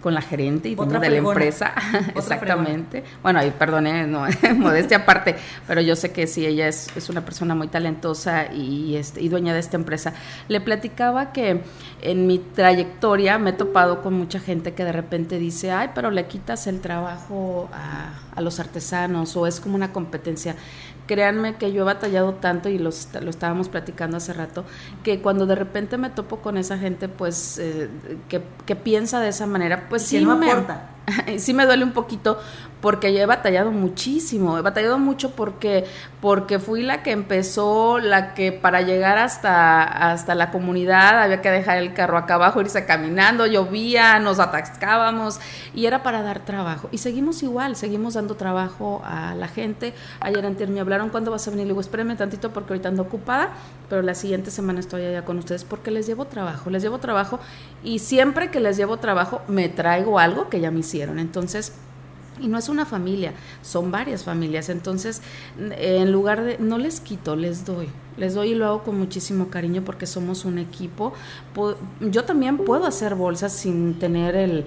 con la gerente y de la empresa, exactamente. Bueno, ahí perdone, no, modestia aparte, pero yo sé que sí, ella es, es una persona muy talentosa y, este, y dueña de esta empresa. Le platicaba que en mi trayectoria me he topado con mucha gente que de repente dice, ay, pero le quitas el trabajo a, a los artesanos o es como una competencia créanme que yo he batallado tanto y los, lo estábamos platicando hace rato, que cuando de repente me topo con esa gente, pues, eh, que, que, piensa de esa manera, pues sí, no me, aporta. sí me duele un poquito porque yo he batallado muchísimo, he batallado mucho porque, porque fui la que empezó, la que para llegar hasta, hasta la comunidad había que dejar el carro acá abajo, irse caminando, llovía, nos atascábamos y era para dar trabajo. Y seguimos igual, seguimos dando trabajo a la gente. Ayer antes me hablaron, ¿cuándo vas a venir? Le digo, espérenme tantito porque ahorita ando ocupada, pero la siguiente semana estoy allá con ustedes porque les llevo trabajo, les llevo trabajo y siempre que les llevo trabajo me traigo algo que ya me hicieron. Entonces, y no es una familia, son varias familias. Entonces, en lugar de, no les quito, les doy. Les doy y lo hago con muchísimo cariño porque somos un equipo. Yo también puedo hacer bolsas sin tener el,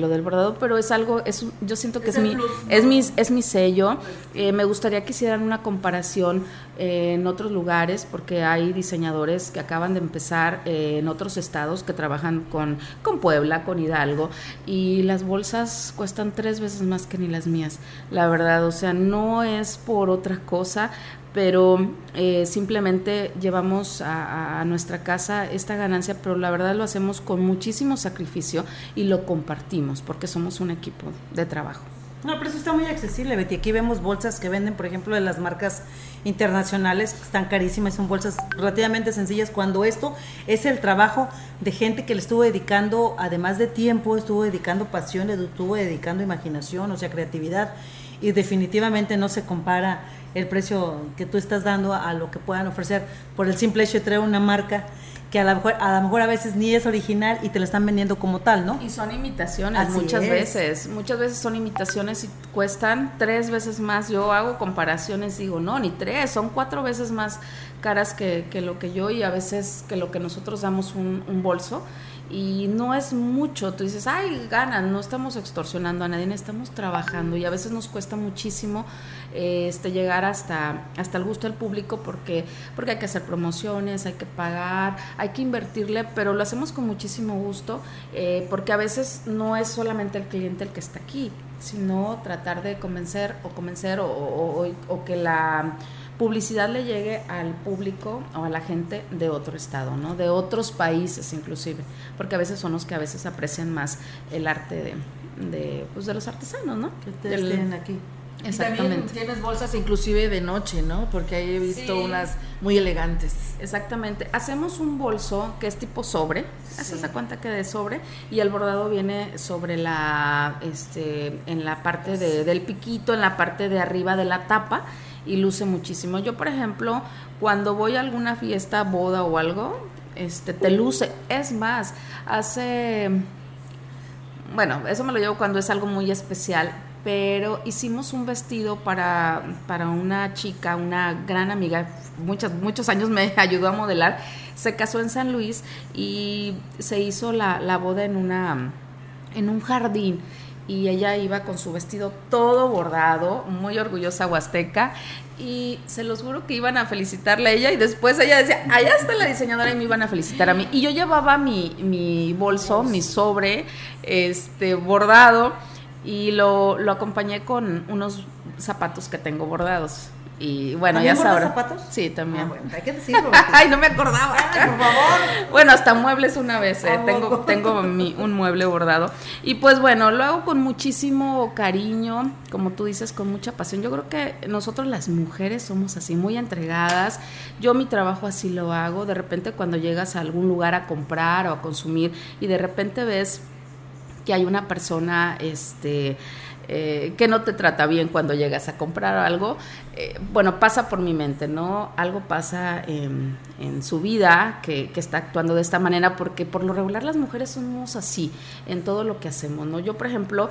lo del bordado, pero es algo, es, yo siento que es, mi, es, mi, es mi sello. Eh, me gustaría que hicieran una comparación eh, en otros lugares porque hay diseñadores que acaban de empezar eh, en otros estados que trabajan con, con Puebla, con Hidalgo, y las bolsas cuestan tres veces más que ni las mías, la verdad. O sea, no es por otra cosa, pero eh, simplemente llevamos a, nuestra casa esta ganancia, pero la verdad lo hacemos con muchísimo sacrificio y lo compartimos porque somos un equipo de trabajo. No, pero eso está muy accesible, Betty. Aquí vemos bolsas que venden, por ejemplo, de las marcas internacionales, que están carísimas, son bolsas relativamente sencillas, cuando esto es el trabajo de gente que le estuvo dedicando, además de tiempo, estuvo dedicando pasión, estuvo dedicando imaginación, o sea, creatividad, y definitivamente no se compara el precio que tú estás dando a, lo que puedan ofrecer por el simple hecho de traer una marca que a lo mejor a, lo mejor a veces ni es original y te lo están vendiendo como tal, ¿no? Y son imitaciones muchas veces, muchas veces son imitaciones y cuestan tres veces más. Yo hago comparaciones, digo, no, ni tres, son cuatro veces más caras que, que lo que yo y a veces que lo que nosotros damos un, un bolso y no es mucho. Tú dices, ay, ganan, no estamos extorsionando a nadie, estamos trabajando y a veces nos cuesta muchísimo este, llegar hasta, hasta el gusto del público porque, porque hay que hacer promociones, hay que pagar, hay que invertirle, pero lo hacemos con muchísimo gusto eh, porque a veces no es solamente el cliente el que está aquí, sino tratar de convencer o convencer o que la publicidad le llegue al público o a la gente de otro estado, ¿no? De otros países inclusive, porque a veces son los que a veces aprecian más el arte de, pues de los artesanos, ¿no? Que ustedes tienen aquí. Exactamente. también tienes bolsas inclusive de noche, ¿no? Porque ahí he visto unas muy elegantes. Exactamente. Hacemos un bolso que es tipo sobre, haces a cuenta que de sobre y el bordado viene sobre la, este, en la parte de, del piquito, en la parte de arriba de la tapa y luce muchísimo. Yo, por ejemplo, cuando voy a alguna fiesta, boda o algo, este, te luce. Es más, hace, bueno, eso me lo llevo cuando es algo muy especial, pero hicimos un vestido para, para una chica, una gran amiga, muchos, muchos años me ayudó a modelar, se casó en San Luis y se hizo la, la boda en, una, en un jardín y ella iba con su vestido todo bordado, muy orgullosa huasteca, y se los juro que iban a felicitarle a ella y después ella decía, allá está la diseñadora y me iban a felicitar a mí. Y yo llevaba mi, mi bolso, mi sobre, este, bordado y lo, lo acompañé con unos zapatos que tengo bordados. Y bueno, ya sabrán. zapatos? Sí, también. Ah, bueno, hay que decirlo. Ay, no me acordaba. Ay, por favor. Bueno, hasta muebles una vez, eh, Ah, tengo, tengo mi- un mueble bordado. Y pues bueno, lo hago con muchísimo cariño, como tú dices, con mucha pasión. Yo creo que nosotros las mujeres somos así, muy entregadas. Yo mi trabajo así lo hago. De repente cuando llegas a algún lugar a comprar o a consumir y de repente ves que hay una persona este eh, que no te trata bien cuando llegas a comprar algo, eh, bueno, pasa por mi mente, ¿no? Algo pasa en, en su vida que, que está actuando de esta manera, porque por lo regular las mujeres somos así en todo lo que hacemos, ¿no? Yo, por ejemplo,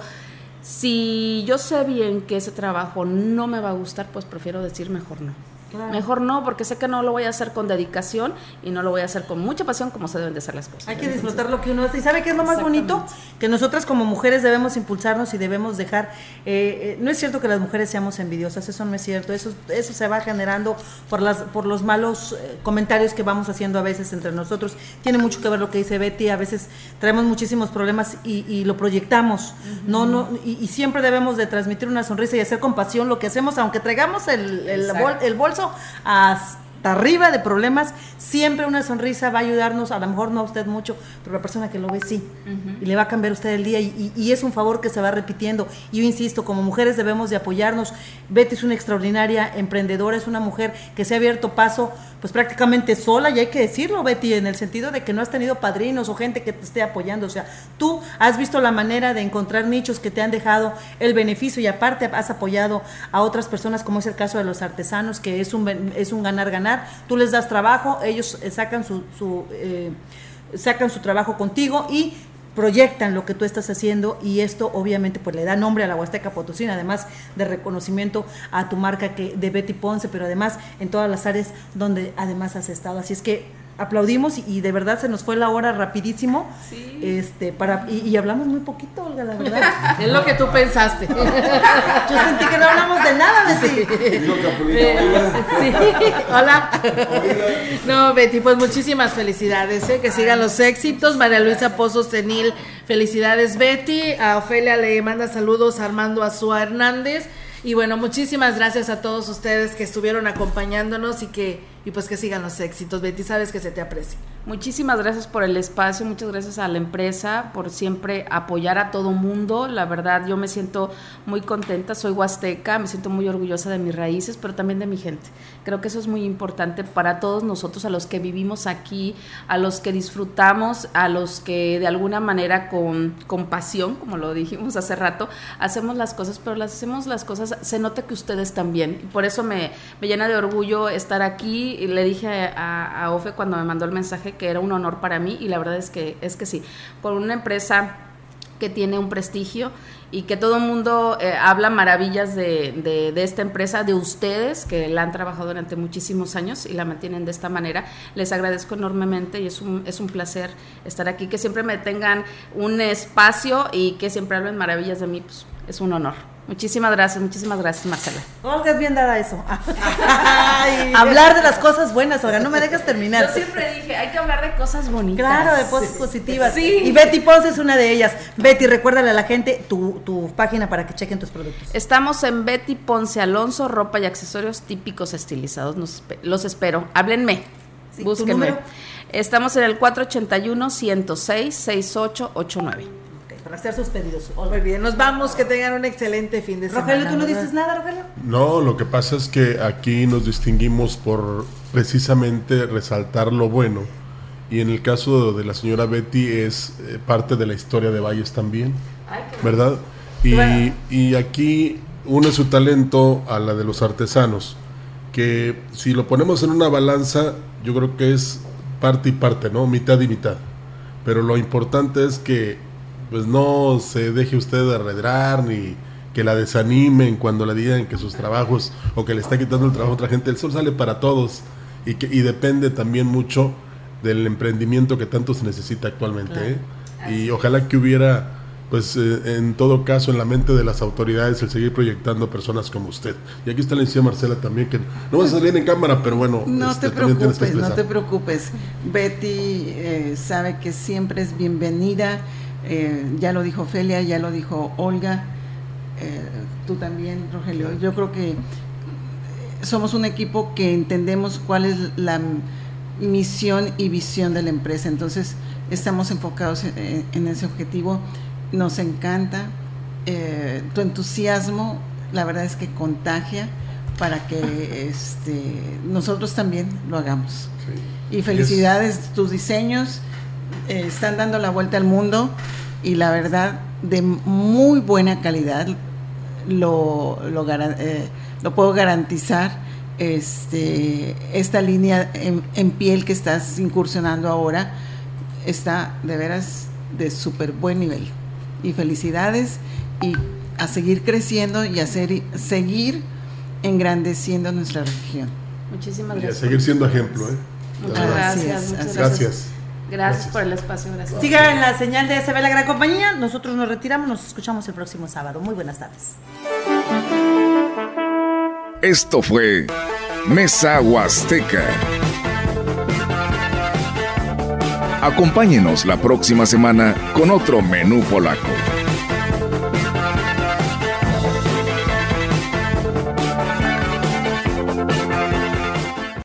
si yo sé bien que ese trabajo no me va a gustar, pues prefiero decir mejor no. Claro. Mejor no, porque sé que no lo voy a hacer con dedicación y no lo voy a hacer con mucha pasión como se deben de hacer las cosas. Hay que Entonces, disfrutar lo que uno hace. ¿Y sabe qué es lo más bonito? Que nosotras como mujeres debemos impulsarnos y debemos dejar... eh, eh, no es cierto que las mujeres seamos envidiosas, eso no es cierto. Eso, eso se va generando por, las, por los malos eh, comentarios que vamos haciendo a veces entre nosotros. Tiene mucho que ver lo que dice Betty. A veces traemos muchísimos problemas y, y lo proyectamos. no, no, y, y siempre debemos de transmitir una sonrisa y hacer con pasión lo que hacemos, aunque traigamos el, el, bol- el bolso Então, as hasta arriba de problemas, siempre una sonrisa va a ayudarnos, a lo mejor no a usted mucho, pero la persona que lo ve sí, y le va a cambiar usted el día, y, y- y es un favor que se va repitiendo. Y yo insisto, como mujeres debemos de apoyarnos. Betty es una extraordinaria emprendedora, es una mujer que se ha abierto paso, pues prácticamente sola, y hay que decirlo, Betty, en el sentido de que no has tenido padrinos o gente que te esté apoyando, o sea, tú has visto la manera de encontrar nichos que te han dejado el beneficio y aparte has apoyado a otras personas, como es el caso de los artesanos, que es un, es un ganar-ganar. Tú les das trabajo, ellos eh, sacan su, su, eh, sacan su trabajo contigo y proyectan lo que tú estás haciendo y esto obviamente pues le da nombre a la Huasteca Potosina, además de reconocimiento a tu marca que de Betty Ponce, pero además en todas las áreas donde además has estado. Así es que aplaudimos y, y de verdad se nos fue la hora rapidísimo. Este, para y, y hablamos muy poquito, Olga, la verdad. Es lo que tú pensaste. Yo sentí que no hablamos de nada de ti. Sí. Hola. No, Betty, pues muchísimas felicidades, ¿eh? que sigan los éxitos. María Luisa Pozo Senil, felicidades, Betty. A Ofelia le manda saludos a Armando Azúa Hernández. Y bueno, muchísimas gracias a todos ustedes que estuvieron acompañándonos y que y pues que sigan los éxitos. Betty, sabes que se te aprecia. Muchísimas gracias por el espacio, muchas gracias a la empresa por siempre apoyar a todo mundo. La verdad, yo me siento muy contenta, soy huasteca, me siento muy orgullosa de mis raíces, pero también de mi gente. Creo que eso es muy importante para todos nosotros, a los que vivimos aquí, a los que disfrutamos, a los que de alguna manera con, con pasión, como lo dijimos hace rato, hacemos las cosas, pero las hacemos las cosas, se nota que ustedes también. Por eso me, me llena de orgullo estar aquí. Le dije a, a Ofe cuando me mandó el mensaje que era un honor para mí y la verdad es que, es que sí, por una empresa que tiene un prestigio y que todo el mundo eh, habla maravillas de, de- de esta empresa, de ustedes, que la han trabajado durante muchísimos años y la mantienen de esta manera. Les agradezco enormemente y es un, es un placer estar aquí, que siempre me tengan un espacio y que siempre hablen maravillas de mí, pues es un honor. Muchísimas gracias, muchísimas gracias Marcela. Olga es bien dada eso. Hablar de las cosas buenas, Olga, no me dejes terminar. Yo siempre dije, hay que hablar de cosas bonitas. Claro, de cosas positivas. Sí. Y Betty Ponce es una de ellas. Betty, recuérdale a la gente tu, tu página para que chequen tus productos. Estamos en Betty Ponce Alonso, ropa y accesorios típicos estilizados. Nos los espero. Háblenme. Sí, ¿tu Búsquenme. Estamos en el 481-106-6889. Para hacer sus pedidos. Muy bien, nos vamos, que tengan un excelente fin de semana. Rogelio, ¿tú no dices nada, Rogelio? No, lo que pasa es que aquí nos distinguimos por precisamente resaltar lo bueno. Y en el caso de la señora Betty es eh, parte de la historia de Valles también, ¿verdad? Y, y aquí une su talento a la de los artesanos, que si lo ponemos en una balanza, yo creo que es parte y parte, ¿no? Mitad y mitad. Pero lo importante es que pues no se deje usted arredrar ni que la desanimen cuando le digan que sus trabajos o que le está quitando el trabajo a otra gente. El sol sale para todos y, que, y depende también mucho del emprendimiento que tanto se necesita actualmente. ¿eh? Y ojalá que hubiera, pues eh, en todo caso, en la mente de las autoridades el seguir proyectando personas como usted. Y aquí está la licenciada Marcela también, que no vas a salir en cámara, pero bueno, No este, te preocupes, no te preocupes. Betty eh, sabe que siempre es bienvenida. Eh, ya lo dijo Felia, ya lo dijo Olga. eh, tú también, Rogelio. Yo creo que somos un equipo que entendemos cuál es la misión y visión de la empresa. Entonces, estamos enfocados en, ese objetivo. Nos encanta eh, tu entusiasmo, la verdad es que contagia para que este, nosotros también lo hagamos. Y felicidades, tus diseños eh, están dando la vuelta al mundo y la verdad de muy buena calidad, lo, lo, eh, lo puedo garantizar. Este, esta línea en, piel que estás incursionando ahora está de veras de súper buen nivel. Y felicidades y a seguir creciendo y a seguir engrandeciendo nuestra región. Muchísimas gracias. Y a seguir siendo ejemplo. ¿eh? Muchas gracias. Muchas gracias. Gracias. Por el espacio. Gracias. Siga en la señal de SB La Gran Compañía. Nosotros nos retiramos. Nos escuchamos el próximo sábado. Muy buenas tardes. Esto fue Mesa Huasteca. Acompáñenos la próxima semana con otro menú polaco.